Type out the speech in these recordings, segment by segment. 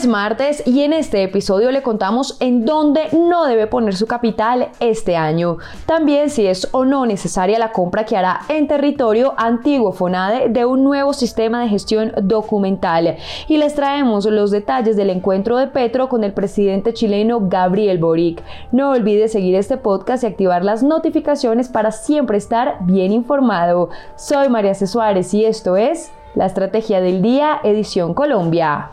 Es martes y en este episodio le contamos en dónde no debe poner su capital este año. También si es o no necesaria la compra que hará en territorio antiguo FONADE de un nuevo sistema de gestión documental. Y les traemos los detalles del encuentro de Petro con el presidente chileno Gabriel Boric. No olvide seguir este podcast y activar las notificaciones para siempre estar bien informado. Soy María C. Suárez y esto es La Estrategia del Día, edición Colombia.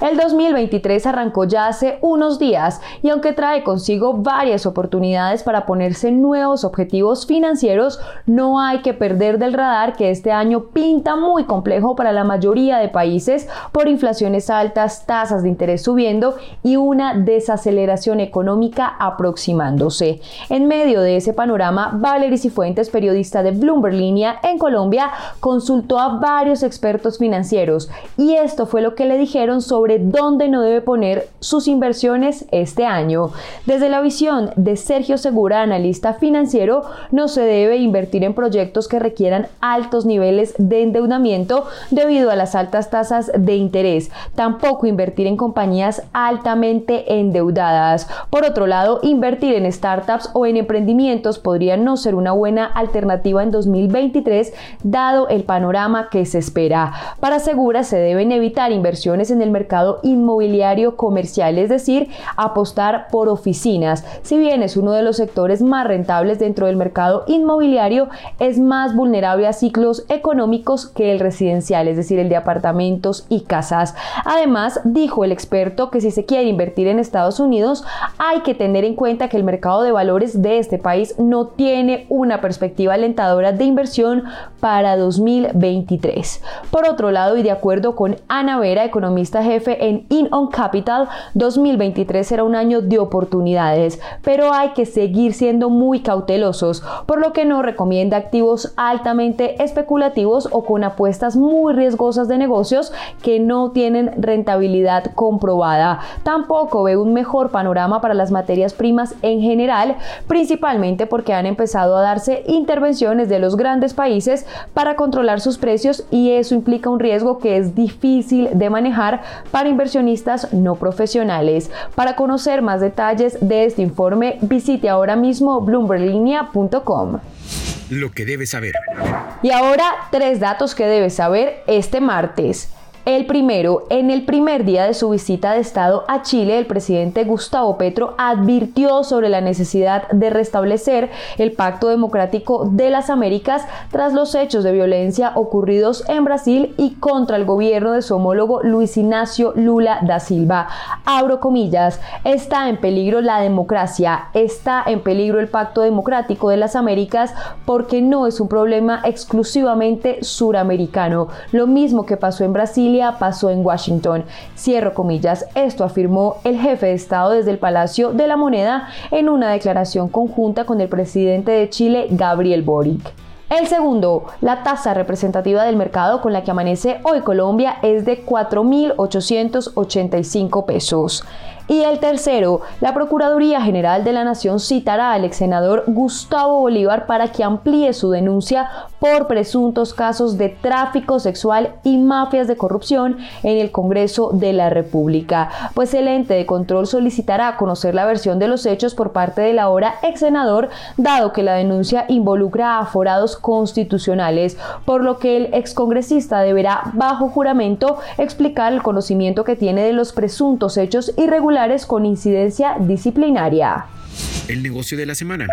El 2023 arrancó ya hace unos días y aunque trae consigo varias oportunidades para ponerse nuevos objetivos financieros, no hay que perder del radar que este año pinta muy complejo para la mayoría de países por inflaciones altas, tasas de interés subiendo y una desaceleración económica aproximándose. En medio de ese panorama, Valery Cifuentes, periodista de Bloomberg Línea en Colombia, consultó a varios expertos financieros y esto fue lo que le dijeron sobre dónde no debe poner sus inversiones este año. Desde la visión de Sergio Segura, analista financiero, no se debe invertir en proyectos que requieran altos niveles de endeudamiento debido a las altas tasas de interés. Tampoco invertir en compañías altamente endeudadas. Por otro lado, invertir en startups o en emprendimientos podría no ser una buena alternativa en 2023 dado el panorama que se espera. Para Segura se deben evitar inversiones en el mercado inmobiliario comercial, es decir, apostar por oficinas. Si bien es uno de los sectores más rentables dentro del mercado inmobiliario, es más vulnerable a ciclos económicos que el residencial, es decir, el de apartamentos y casas. Además, dijo el experto que si se quiere invertir en Estados Unidos, hay que tener en cuenta que el mercado de valores de este país no tiene una perspectiva alentadora de inversión para 2023. Por otro lado, y de acuerdo con Ana Vera, economista jefe en In On Capital, 2023 será un año de oportunidades, pero hay que seguir siendo muy cautelosos, por lo que no recomienda activos altamente especulativos o con apuestas muy riesgosas de negocios que no tienen rentabilidad comprobada. Tampoco ve un mejor panorama para las materias primas en general, principalmente porque han empezado a darse intervenciones de los grandes países para controlar sus precios y eso implica un riesgo que es difícil de manejar inversionistas no profesionales. Para conocer más detalles de este informe, visite ahora mismo bloomberlinia.com. Lo que debes saber. Y ahora tres datos que debes saber este martes. El primero, en el primer día de su visita de Estado a Chile, el presidente Gustavo Petro advirtió sobre la necesidad de restablecer el Pacto Democrático de las Américas tras los hechos de violencia ocurridos en Brasil y contra el gobierno de su homólogo Luis Ignacio Lula da Silva. Abro comillas, está en peligro la democracia, está en peligro el Pacto Democrático de las Américas porque no es un problema exclusivamente suramericano. Lo mismo que pasó en Pasó en Washington. Cierro comillas, esto afirmó el jefe de Estado desde el Palacio de la Moneda en una declaración conjunta con el presidente de Chile, Gabriel Boric. El segundo, la tasa representativa del mercado con la que amanece hoy Colombia es de 4.885 pesos. Y el tercero, la Procuraduría General de la Nación citará al ex senador Gustavo Bolívar para que amplíe su denuncia por presuntos casos de tráfico sexual y mafias de corrupción en el Congreso de la República, pues el ente de control solicitará conocer la versión de los hechos por parte del ahora ex senador, dado que la denuncia involucra a aforados constitucionales, por lo que el excongresista deberá, bajo juramento, explicar el conocimiento que tiene de los presuntos hechos irregulares con incidencia disciplinaria. El negocio de la semana.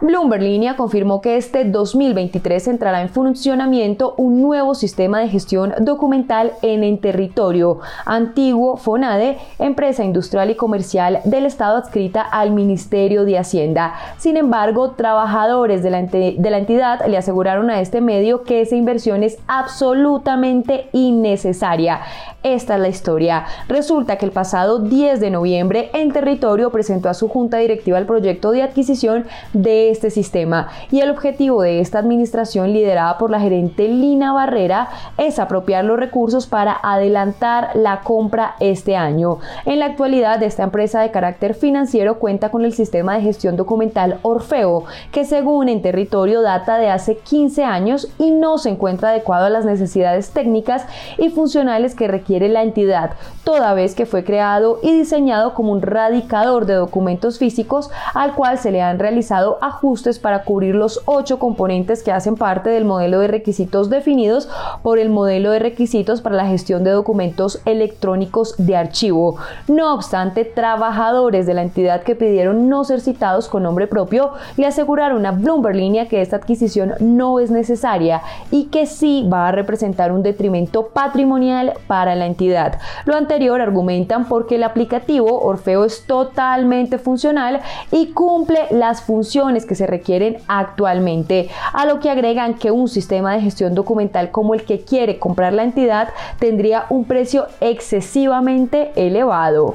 Bloomberg Línea confirmó que este 2023 entrará en funcionamiento un nuevo sistema de gestión documental en el territorio antiguo FONADE, empresa industrial y comercial del Estado adscrita al Ministerio de Hacienda. Sin embargo, trabajadores de la, de la entidad le aseguraron a este medio que esa inversión es absolutamente innecesaria. Esta es la historia. Resulta que el pasado 10 de noviembre en territorio presentó a su junta directiva el proyecto de adquisición de este sistema y el objetivo de esta administración liderada por la gerente Lina Barrera es apropiar los recursos para adelantar la compra este año. En la actualidad, esta empresa de carácter financiero cuenta con el sistema de gestión documental Orfeo, que según en territorio data de hace 15 años y no se encuentra adecuado a las necesidades técnicas y funcionales que requiere la entidad, toda vez que fue creado y diseñado como un radicador de documentos físicos al cual se le han realizado ajustes para cubrir los ocho componentes que hacen parte del modelo de requisitos definidos por el modelo de requisitos para la gestión de documentos electrónicos de archivo. No obstante, trabajadores de la entidad que pidieron no ser citados con nombre propio le aseguraron a Bloomberg Línea que esta adquisición no es necesaria y que sí va a representar un detrimento patrimonial para la entidad. Lo anterior argumentan porque el aplicativo Orfeo es totalmente funcional y cumple las funciones que se requieren actualmente, a lo que agregan que un sistema de gestión documental como el que quiere comprar la entidad tendría un precio excesivamente elevado.